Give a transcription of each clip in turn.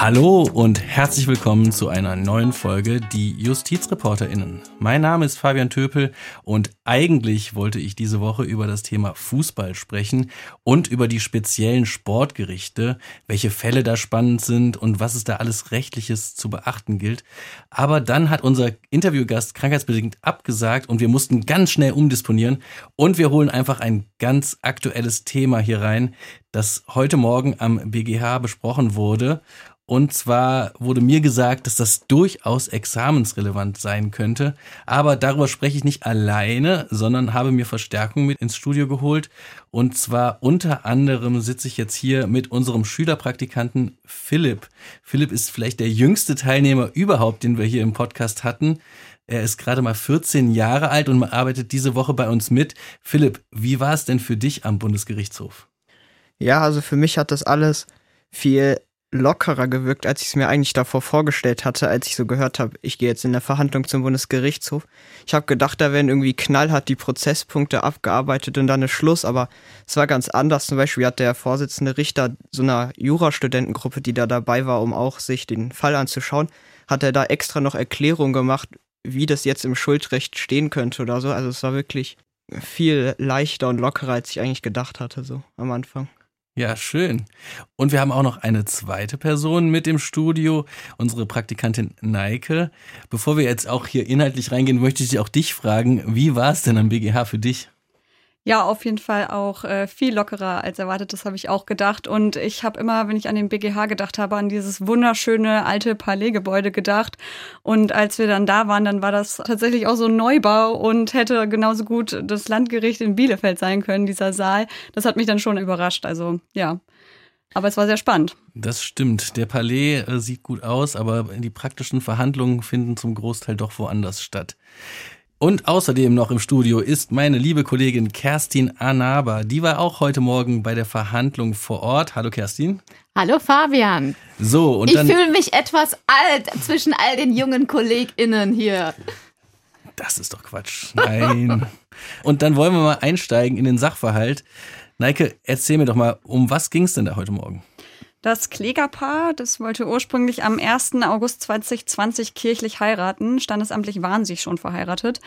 Hallo und herzlich willkommen zu einer neuen Folge Die JustizreporterInnen. Mein Name ist Fabian Töpel und eigentlich wollte ich diese Woche über das Thema Fußball sprechen und über die speziellen Sportgerichte, welche Fälle da spannend sind und was es da alles Rechtliches zu beachten gilt. Aber dann hat unser Interviewgast krankheitsbedingt abgesagt und wir mussten ganz schnell umdisponieren und wir holen einfach ein ganz aktuelles Thema hier rein, das heute Morgen am BGH besprochen wurde. Und zwar wurde mir gesagt, dass das durchaus examensrelevant sein könnte. Aber darüber spreche ich nicht alleine, sondern habe mir Verstärkung mit ins Studio geholt. Und zwar unter anderem sitze ich jetzt hier mit unserem Schülerpraktikanten Philipp. Philipp ist vielleicht der jüngste Teilnehmer überhaupt, den wir hier im Podcast hatten. Er ist gerade mal 14 Jahre alt und arbeitet diese Woche bei uns mit. Philipp, wie war es denn für dich am Bundesgerichtshof? Ja, also für mich hat das alles viel lockerer gewirkt, als ich es mir eigentlich davor vorgestellt hatte, als ich so gehört habe, ich gehe jetzt in der Verhandlung zum Bundesgerichtshof. Ich habe gedacht, da werden irgendwie knallhart die Prozesspunkte abgearbeitet und dann ist Schluss, aber es war ganz anders. Zum Beispiel hat der Vorsitzende Richter so einer Jurastudentengruppe, die da dabei war, um auch sich den Fall anzuschauen, hat er da extra noch Erklärungen gemacht, wie das jetzt im Schuldrecht stehen könnte oder so. Also es war wirklich viel leichter und lockerer, als ich eigentlich gedacht hatte, so am Anfang. Ja, schön. Und wir haben auch noch eine zweite Person mit im Studio, unsere Praktikantin Neike. Bevor wir jetzt auch hier inhaltlich reingehen, möchte ich auch dich fragen, wie war es denn am BGH für dich? Ja, auf jeden Fall auch äh, viel lockerer als erwartet, das habe ich auch gedacht. Und ich habe immer, wenn ich an den BGH gedacht habe, an dieses wunderschöne alte Palais-Gebäude gedacht. Und als wir dann da waren, dann war das tatsächlich auch so ein Neubau und hätte genauso gut das Landgericht in Bielefeld sein können, dieser Saal. Das hat mich dann schon überrascht. Also ja. Aber es war sehr spannend. Das stimmt. Der Palais äh, sieht gut aus, aber die praktischen Verhandlungen finden zum Großteil doch woanders statt. Und außerdem noch im Studio ist meine liebe Kollegin Kerstin Anaba. Die war auch heute Morgen bei der Verhandlung vor Ort. Hallo Kerstin. Hallo Fabian. So, und ich dann. fühle mich etwas alt zwischen all den jungen KollegInnen hier. Das ist doch Quatsch. Nein. und dann wollen wir mal einsteigen in den Sachverhalt. Neike, erzähl mir doch mal, um was ging es denn da heute Morgen? Das Klägerpaar, das wollte ursprünglich am 1. August 2020 kirchlich heiraten. Standesamtlich waren sie schon verheiratet.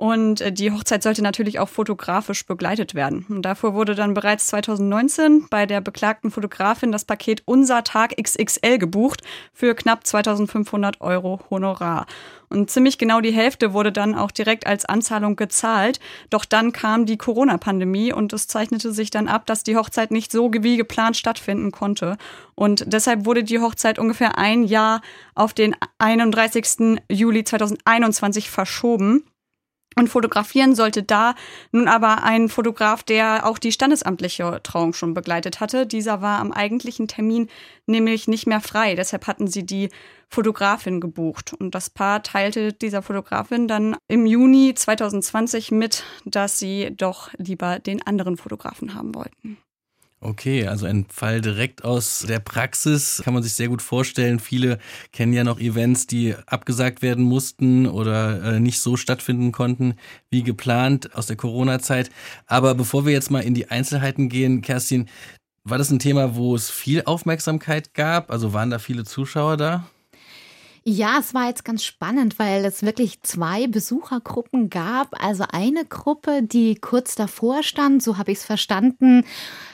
Und äh, die Hochzeit sollte natürlich auch fotografisch begleitet werden. Und dafür wurde dann bereits 2019 bei der beklagten Fotografin das Paket Unser Tag XXL gebucht für knapp 2500 Euro Honorar. Und ziemlich genau die Hälfte wurde dann auch direkt als Anzahlung gezahlt. Doch dann kam die Corona-Pandemie und es zeichnete sich dann ab, dass die Hochzeit nicht so wie geplant stattfinden konnte. Und deshalb wurde die Hochzeit ungefähr ein Jahr auf den 31. Juli 2021 verschoben. Und fotografieren sollte da nun aber ein Fotograf, der auch die standesamtliche Trauung schon begleitet hatte. Dieser war am eigentlichen Termin nämlich nicht mehr frei. Deshalb hatten sie die Fotografin gebucht. Und das Paar teilte dieser Fotografin dann im Juni 2020 mit, dass sie doch lieber den anderen Fotografen haben wollten. Okay, also ein Fall direkt aus der Praxis kann man sich sehr gut vorstellen. Viele kennen ja noch Events, die abgesagt werden mussten oder äh, nicht so stattfinden konnten wie geplant aus der Corona-Zeit. Aber bevor wir jetzt mal in die Einzelheiten gehen, Kerstin, war das ein Thema, wo es viel Aufmerksamkeit gab? Also waren da viele Zuschauer da? Ja, es war jetzt ganz spannend, weil es wirklich zwei Besuchergruppen gab. Also eine Gruppe, die kurz davor stand, so habe ich es verstanden,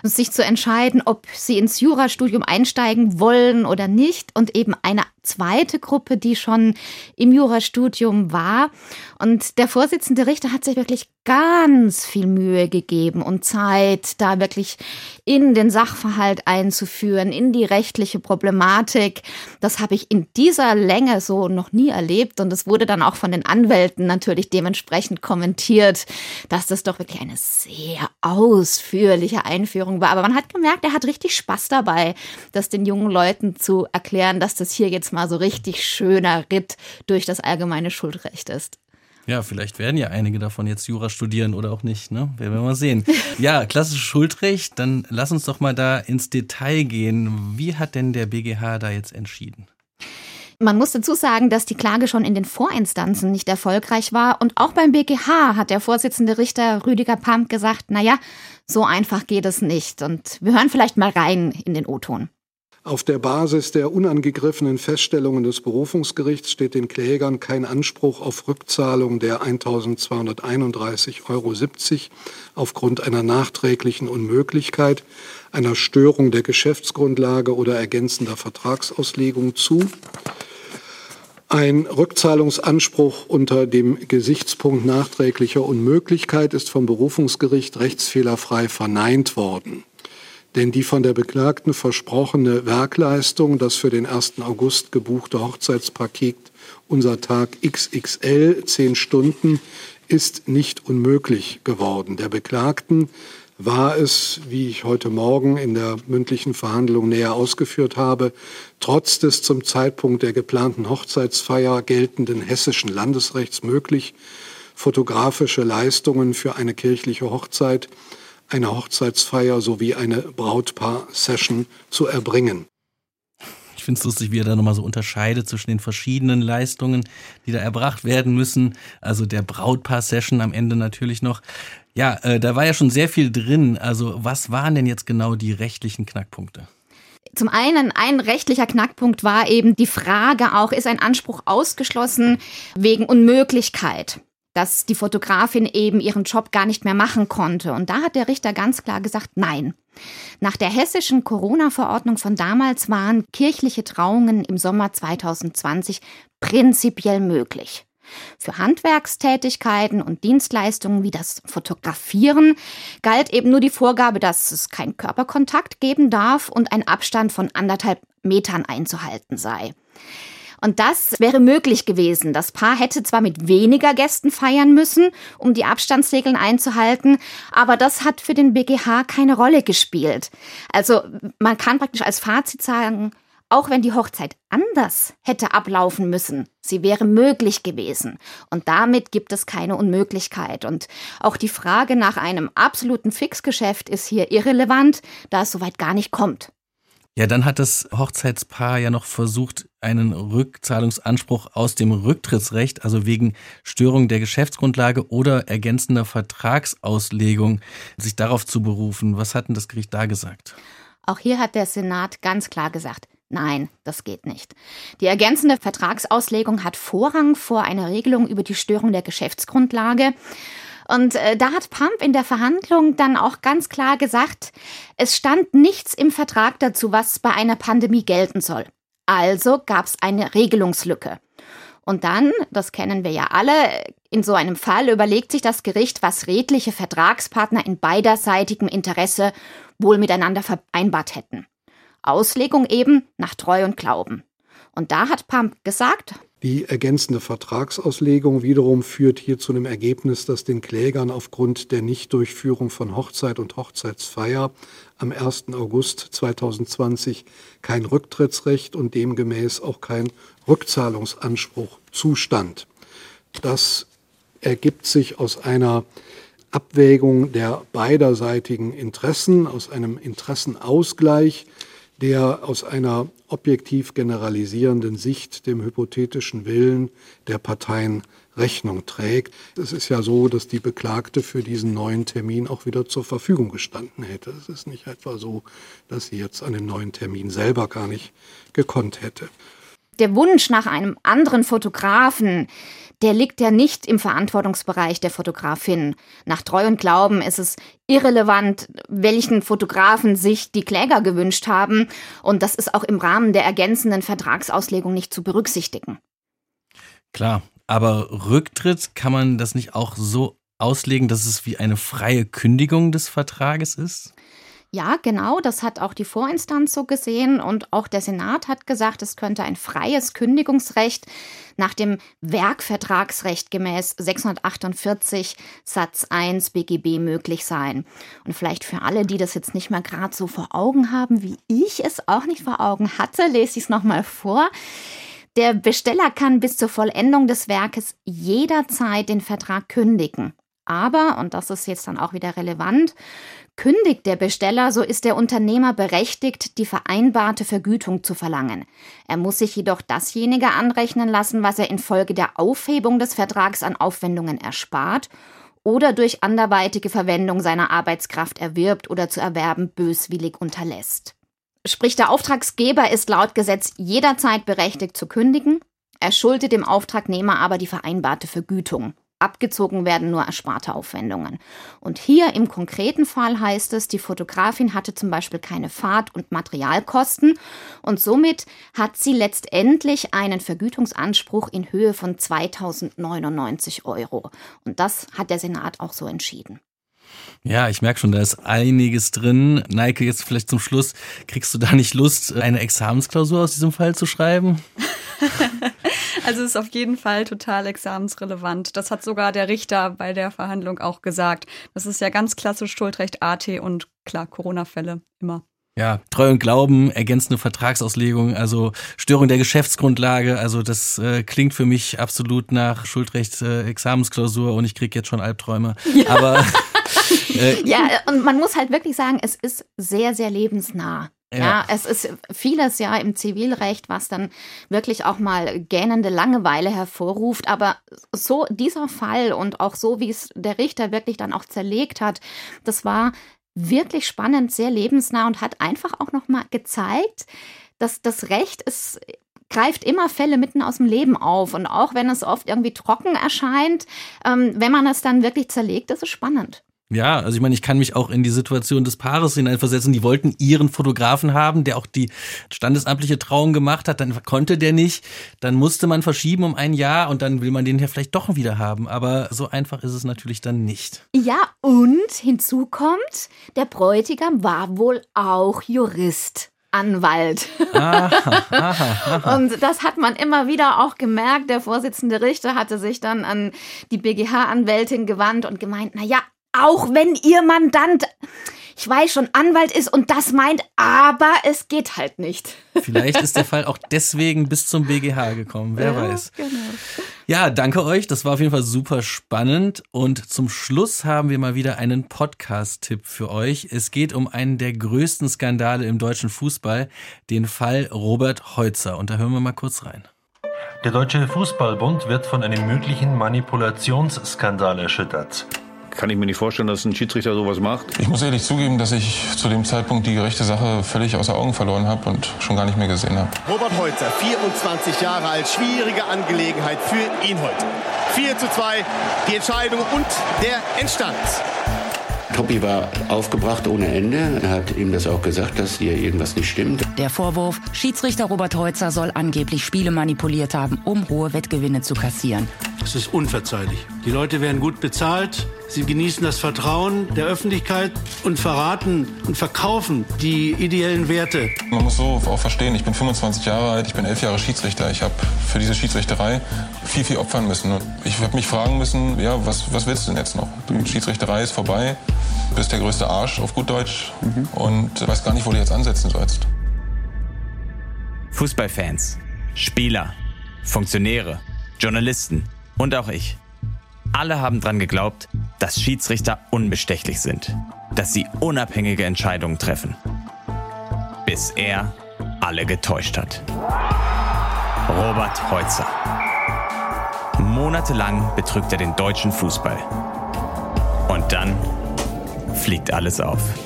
sich zu entscheiden, ob sie ins Jurastudium einsteigen wollen oder nicht. Und eben eine zweite Gruppe, die schon im Jurastudium war. Und der Vorsitzende Richter hat sich wirklich ganz viel Mühe gegeben und Zeit, da wirklich in den Sachverhalt einzuführen, in die rechtliche Problematik. Das habe ich in dieser Länge so noch nie erlebt. Und es wurde dann auch von den Anwälten natürlich dementsprechend kommentiert, dass das doch wirklich eine sehr ausführliche Einführung war. Aber man hat gemerkt, er hat richtig Spaß dabei, das den jungen Leuten zu erklären, dass das hier jetzt mal so richtig schöner Ritt durch das allgemeine Schuldrecht ist. Ja, vielleicht werden ja einige davon jetzt Jura studieren oder auch nicht, ne? Werden wir mal sehen. Ja, klassisches Schuldrecht, dann lass uns doch mal da ins Detail gehen. Wie hat denn der BGH da jetzt entschieden? Man muss dazu sagen, dass die Klage schon in den Vorinstanzen nicht erfolgreich war und auch beim BGH hat der Vorsitzende Richter Rüdiger Pamp gesagt, naja, so einfach geht es nicht. Und wir hören vielleicht mal rein in den O-Ton. Auf der Basis der unangegriffenen Feststellungen des Berufungsgerichts steht den Klägern kein Anspruch auf Rückzahlung der 1.231,70 Euro aufgrund einer nachträglichen Unmöglichkeit, einer Störung der Geschäftsgrundlage oder ergänzender Vertragsauslegung zu. Ein Rückzahlungsanspruch unter dem Gesichtspunkt nachträglicher Unmöglichkeit ist vom Berufungsgericht rechtsfehlerfrei verneint worden denn die von der Beklagten versprochene Werkleistung, das für den 1. August gebuchte Hochzeitspaket Unser Tag XXL, zehn Stunden, ist nicht unmöglich geworden. Der Beklagten war es, wie ich heute Morgen in der mündlichen Verhandlung näher ausgeführt habe, trotz des zum Zeitpunkt der geplanten Hochzeitsfeier geltenden hessischen Landesrechts möglich, fotografische Leistungen für eine kirchliche Hochzeit eine Hochzeitsfeier sowie eine Brautpaar-Session zu erbringen. Ich finde es lustig, wie er da nochmal so unterscheidet zwischen den verschiedenen Leistungen, die da erbracht werden müssen. Also der Brautpaar-Session am Ende natürlich noch. Ja, äh, da war ja schon sehr viel drin. Also was waren denn jetzt genau die rechtlichen Knackpunkte? Zum einen, ein rechtlicher Knackpunkt war eben die Frage auch, ist ein Anspruch ausgeschlossen wegen Unmöglichkeit? Dass die Fotografin eben ihren Job gar nicht mehr machen konnte. Und da hat der Richter ganz klar gesagt, nein. Nach der hessischen Corona-Verordnung von damals waren kirchliche Trauungen im Sommer 2020 prinzipiell möglich. Für Handwerkstätigkeiten und Dienstleistungen wie das Fotografieren galt eben nur die Vorgabe, dass es keinen Körperkontakt geben darf und ein Abstand von anderthalb Metern einzuhalten sei. Und das wäre möglich gewesen. Das Paar hätte zwar mit weniger Gästen feiern müssen, um die Abstandsregeln einzuhalten, aber das hat für den BGH keine Rolle gespielt. Also man kann praktisch als Fazit sagen, auch wenn die Hochzeit anders hätte ablaufen müssen, sie wäre möglich gewesen. Und damit gibt es keine Unmöglichkeit. Und auch die Frage nach einem absoluten Fixgeschäft ist hier irrelevant, da es soweit gar nicht kommt. Ja, dann hat das Hochzeitspaar ja noch versucht, einen Rückzahlungsanspruch aus dem Rücktrittsrecht, also wegen Störung der Geschäftsgrundlage oder ergänzender Vertragsauslegung, sich darauf zu berufen. Was hat denn das Gericht da gesagt? Auch hier hat der Senat ganz klar gesagt, Nein, das geht nicht. Die ergänzende Vertragsauslegung hat Vorrang vor einer Regelung über die Störung der Geschäftsgrundlage. Und äh, da hat Pump in der Verhandlung dann auch ganz klar gesagt, es stand nichts im Vertrag dazu, was bei einer Pandemie gelten soll. Also gab es eine Regelungslücke. Und dann, das kennen wir ja alle, in so einem Fall überlegt sich das Gericht, was redliche Vertragspartner in beiderseitigem Interesse wohl miteinander vereinbart hätten. Auslegung eben nach Treu und Glauben. Und da hat Pump gesagt, die ergänzende Vertragsauslegung wiederum führt hier zu dem Ergebnis, dass den Klägern aufgrund der Nichtdurchführung von Hochzeit und Hochzeitsfeier am 1. August 2020 kein Rücktrittsrecht und demgemäß auch kein Rückzahlungsanspruch zustand. Das ergibt sich aus einer Abwägung der beiderseitigen Interessen, aus einem Interessenausgleich, der aus einer objektiv generalisierenden Sicht dem hypothetischen Willen der Parteien Rechnung trägt. Es ist ja so, dass die Beklagte für diesen neuen Termin auch wieder zur Verfügung gestanden hätte. Es ist nicht etwa so, dass sie jetzt an dem neuen Termin selber gar nicht gekonnt hätte. Der Wunsch nach einem anderen Fotografen, der liegt ja nicht im Verantwortungsbereich der Fotografin. Nach Treu und Glauben ist es irrelevant, welchen Fotografen sich die Kläger gewünscht haben. Und das ist auch im Rahmen der ergänzenden Vertragsauslegung nicht zu berücksichtigen. Klar, aber Rücktritt kann man das nicht auch so auslegen, dass es wie eine freie Kündigung des Vertrages ist? Ja, genau, das hat auch die Vorinstanz so gesehen und auch der Senat hat gesagt, es könnte ein freies Kündigungsrecht nach dem Werkvertragsrecht gemäß 648 Satz 1 BGB möglich sein. Und vielleicht für alle, die das jetzt nicht mehr gerade so vor Augen haben, wie ich es auch nicht vor Augen hatte, lese ich es nochmal vor. Der Besteller kann bis zur Vollendung des Werkes jederzeit den Vertrag kündigen. Aber, und das ist jetzt dann auch wieder relevant, Kündigt der Besteller, so ist der Unternehmer berechtigt, die vereinbarte Vergütung zu verlangen. Er muss sich jedoch dasjenige anrechnen lassen, was er infolge der Aufhebung des Vertrags an Aufwendungen erspart oder durch anderweitige Verwendung seiner Arbeitskraft erwirbt oder zu erwerben böswillig unterlässt. Sprich, der Auftragsgeber ist laut Gesetz jederzeit berechtigt zu kündigen, er schuldet dem Auftragnehmer aber die vereinbarte Vergütung. Abgezogen werden nur ersparte Aufwendungen. Und hier im konkreten Fall heißt es, die Fotografin hatte zum Beispiel keine Fahrt- und Materialkosten und somit hat sie letztendlich einen Vergütungsanspruch in Höhe von 2099 Euro. Und das hat der Senat auch so entschieden. Ja, ich merke schon, da ist einiges drin. Neike, jetzt vielleicht zum Schluss, kriegst du da nicht Lust, eine Examensklausur aus diesem Fall zu schreiben? also es ist auf jeden Fall total examensrelevant. Das hat sogar der Richter bei der Verhandlung auch gesagt. Das ist ja ganz klassisch Schuldrecht AT und klar, Corona-Fälle immer. Ja, Treu und Glauben, ergänzende Vertragsauslegung, also Störung der Geschäftsgrundlage, also das äh, klingt für mich absolut nach Schuldrecht äh, Examensklausur und ich krieg jetzt schon Albträume. Ja. Aber äh, ja, und man muss halt wirklich sagen, es ist sehr, sehr lebensnah. Ja. ja. es ist vieles ja im Zivilrecht, was dann wirklich auch mal gähnende Langeweile hervorruft. Aber so dieser Fall und auch so, wie es der Richter wirklich dann auch zerlegt hat, das war wirklich spannend, sehr lebensnah und hat einfach auch noch mal gezeigt, dass das Recht ist greift immer Fälle mitten aus dem Leben auf. Und auch wenn es oft irgendwie trocken erscheint, ähm, wenn man es dann wirklich zerlegt, ist es spannend. Ja, also ich meine, ich kann mich auch in die Situation des Paares hineinversetzen. Die wollten ihren Fotografen haben, der auch die standesamtliche Trauung gemacht hat. Dann konnte der nicht. Dann musste man verschieben um ein Jahr und dann will man den ja vielleicht doch wieder haben. Aber so einfach ist es natürlich dann nicht. Ja, und hinzu kommt, der Bräutigam war wohl auch Jurist. Anwalt. Aha, aha, aha. Und das hat man immer wieder auch gemerkt. Der Vorsitzende Richter hatte sich dann an die BGH-Anwältin gewandt und gemeint, na ja, auch wenn ihr Mandant, ich weiß schon, Anwalt ist und das meint, aber es geht halt nicht. Vielleicht ist der Fall auch deswegen bis zum BGH gekommen, wer ja, weiß. Genau. Ja, danke euch. Das war auf jeden Fall super spannend. Und zum Schluss haben wir mal wieder einen Podcast-Tipp für euch. Es geht um einen der größten Skandale im deutschen Fußball, den Fall Robert Heutzer. Und da hören wir mal kurz rein. Der Deutsche Fußballbund wird von einem möglichen Manipulationsskandal erschüttert kann ich mir nicht vorstellen, dass ein Schiedsrichter sowas macht. Ich muss ehrlich zugeben, dass ich zu dem Zeitpunkt die gerechte Sache völlig außer Augen verloren habe und schon gar nicht mehr gesehen habe. Robert Heutzer, 24 Jahre alt, schwierige Angelegenheit für ihn heute. 4 zu 2, die Entscheidung und der Endstand. Toppi war aufgebracht ohne Ende. Er hat ihm das auch gesagt, dass hier irgendwas nicht stimmt. Der Vorwurf, Schiedsrichter Robert Heutzer soll angeblich Spiele manipuliert haben, um hohe Wettgewinne zu kassieren. Das ist unverzeihlich. Die Leute werden gut bezahlt. Sie genießen das Vertrauen der Öffentlichkeit und verraten und verkaufen die ideellen Werte. Man muss so auch verstehen, ich bin 25 Jahre alt, ich bin elf Jahre Schiedsrichter. Ich habe für diese Schiedsrichterei viel, viel opfern müssen. Und ich habe mich fragen müssen, ja, was, was willst du denn jetzt noch? Die Schiedsrichterei ist vorbei, bist der größte Arsch auf gut Deutsch mhm. und weiß gar nicht, wo du jetzt ansetzen sollst. Fußballfans, Spieler, Funktionäre, Journalisten und auch ich. Alle haben dran geglaubt, dass Schiedsrichter unbestechlich sind, dass sie unabhängige Entscheidungen treffen. Bis er alle getäuscht hat. Robert Heutzer. Monatelang betrügt er den deutschen Fußball. Und dann fliegt alles auf.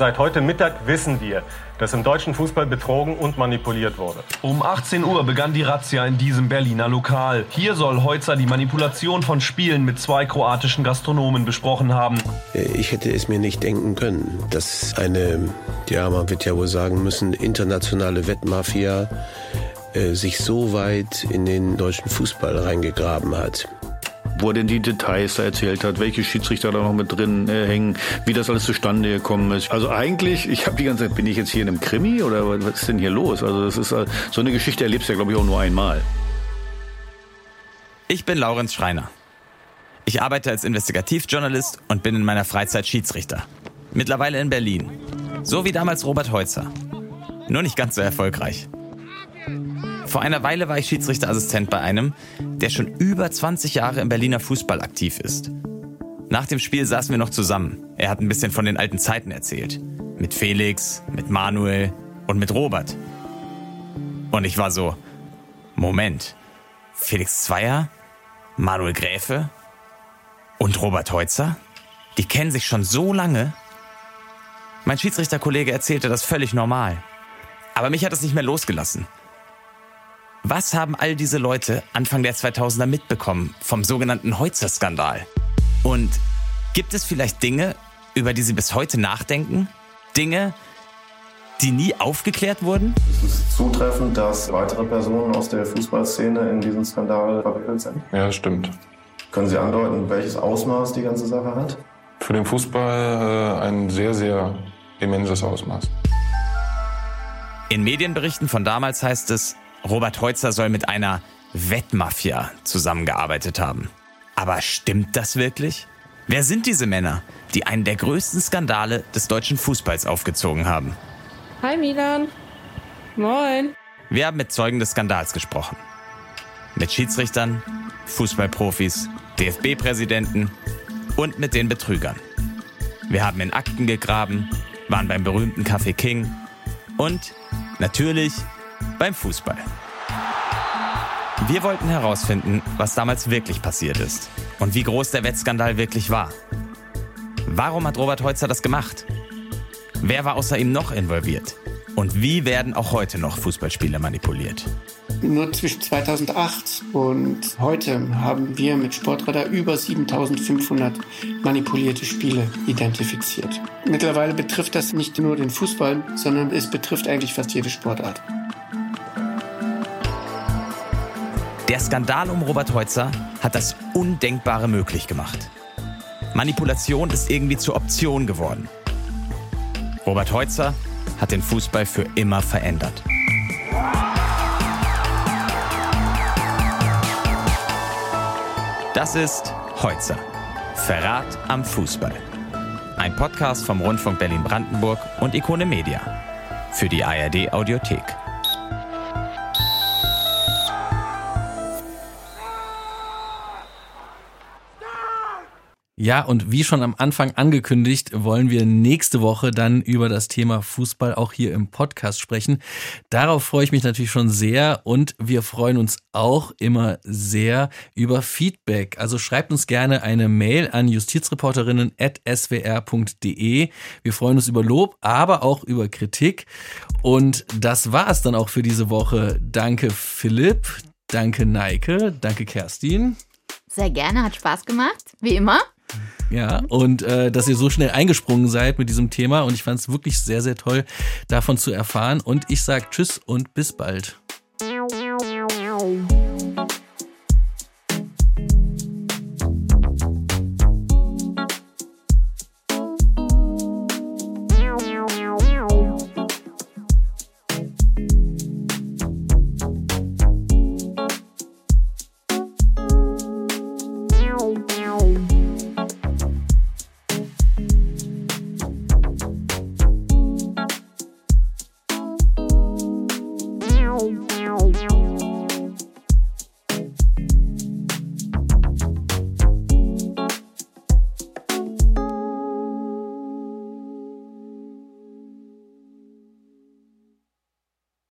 Seit heute Mittag wissen wir, dass im deutschen Fußball betrogen und manipuliert wurde. Um 18 Uhr begann die Razzia in diesem Berliner Lokal. Hier soll Heutzer die Manipulation von Spielen mit zwei kroatischen Gastronomen besprochen haben. Ich hätte es mir nicht denken können, dass eine, ja, man wird ja wohl sagen müssen, internationale Wettmafia äh, sich so weit in den deutschen Fußball reingegraben hat wo er denn die Details da erzählt hat, welche Schiedsrichter da noch mit drin äh, hängen, wie das alles zustande gekommen ist. Also eigentlich, ich habe die ganze Zeit, bin ich jetzt hier in einem Krimi oder was ist denn hier los? Also das ist äh, so eine Geschichte erlebst du ja, glaube ich, auch nur einmal. Ich bin Laurenz Schreiner. Ich arbeite als Investigativjournalist und bin in meiner Freizeit Schiedsrichter. Mittlerweile in Berlin. So wie damals Robert Heutzer. Nur nicht ganz so erfolgreich. Vor einer Weile war ich Schiedsrichterassistent bei einem, der schon über 20 Jahre im Berliner Fußball aktiv ist. Nach dem Spiel saßen wir noch zusammen. Er hat ein bisschen von den alten Zeiten erzählt. Mit Felix, mit Manuel und mit Robert. Und ich war so, Moment, Felix Zweier, Manuel Gräfe und Robert Heutzer? Die kennen sich schon so lange? Mein Schiedsrichterkollege erzählte das völlig normal. Aber mich hat es nicht mehr losgelassen. Was haben all diese Leute Anfang der 2000er mitbekommen vom sogenannten Heutzer-Skandal? Und gibt es vielleicht Dinge, über die sie bis heute nachdenken? Dinge, die nie aufgeklärt wurden? Es ist zutreffend, dass weitere Personen aus der Fußballszene in diesen Skandal verwickelt sind. Ja, stimmt. Können Sie andeuten, welches Ausmaß die ganze Sache hat? Für den Fußball äh, ein sehr, sehr immenses Ausmaß. In Medienberichten von damals heißt es, Robert Heutzer soll mit einer Wettmafia zusammengearbeitet haben. Aber stimmt das wirklich? Wer sind diese Männer, die einen der größten Skandale des deutschen Fußballs aufgezogen haben? Hi Milan. Moin. Wir haben mit Zeugen des Skandals gesprochen. Mit Schiedsrichtern, Fußballprofis, DFB-Präsidenten und mit den Betrügern. Wir haben in Akten gegraben, waren beim berühmten Café King und natürlich beim Fußball. Wir wollten herausfinden, was damals wirklich passiert ist und wie groß der Wettskandal wirklich war. Warum hat Robert Heutzer das gemacht? Wer war außer ihm noch involviert? Und wie werden auch heute noch Fußballspiele manipuliert? Nur zwischen 2008 und heute haben wir mit Sportradar über 7500 manipulierte Spiele identifiziert. Mittlerweile betrifft das nicht nur den Fußball, sondern es betrifft eigentlich fast jede Sportart. Der Skandal um Robert Heutzer hat das Undenkbare möglich gemacht. Manipulation ist irgendwie zur Option geworden. Robert Heutzer hat den Fußball für immer verändert. Das ist Heutzer. Verrat am Fußball. Ein Podcast vom Rundfunk Berlin-Brandenburg und Ikone Media. Für die ARD Audiothek. Ja, und wie schon am Anfang angekündigt, wollen wir nächste Woche dann über das Thema Fußball auch hier im Podcast sprechen. Darauf freue ich mich natürlich schon sehr und wir freuen uns auch immer sehr über Feedback. Also schreibt uns gerne eine Mail an justizreporterinnen.swr.de. Wir freuen uns über Lob, aber auch über Kritik. Und das war es dann auch für diese Woche. Danke Philipp, danke Neike, danke Kerstin. Sehr gerne, hat Spaß gemacht, wie immer. Ja, und äh, dass ihr so schnell eingesprungen seid mit diesem Thema. Und ich fand es wirklich sehr, sehr toll, davon zu erfahren. Und ich sage Tschüss und bis bald.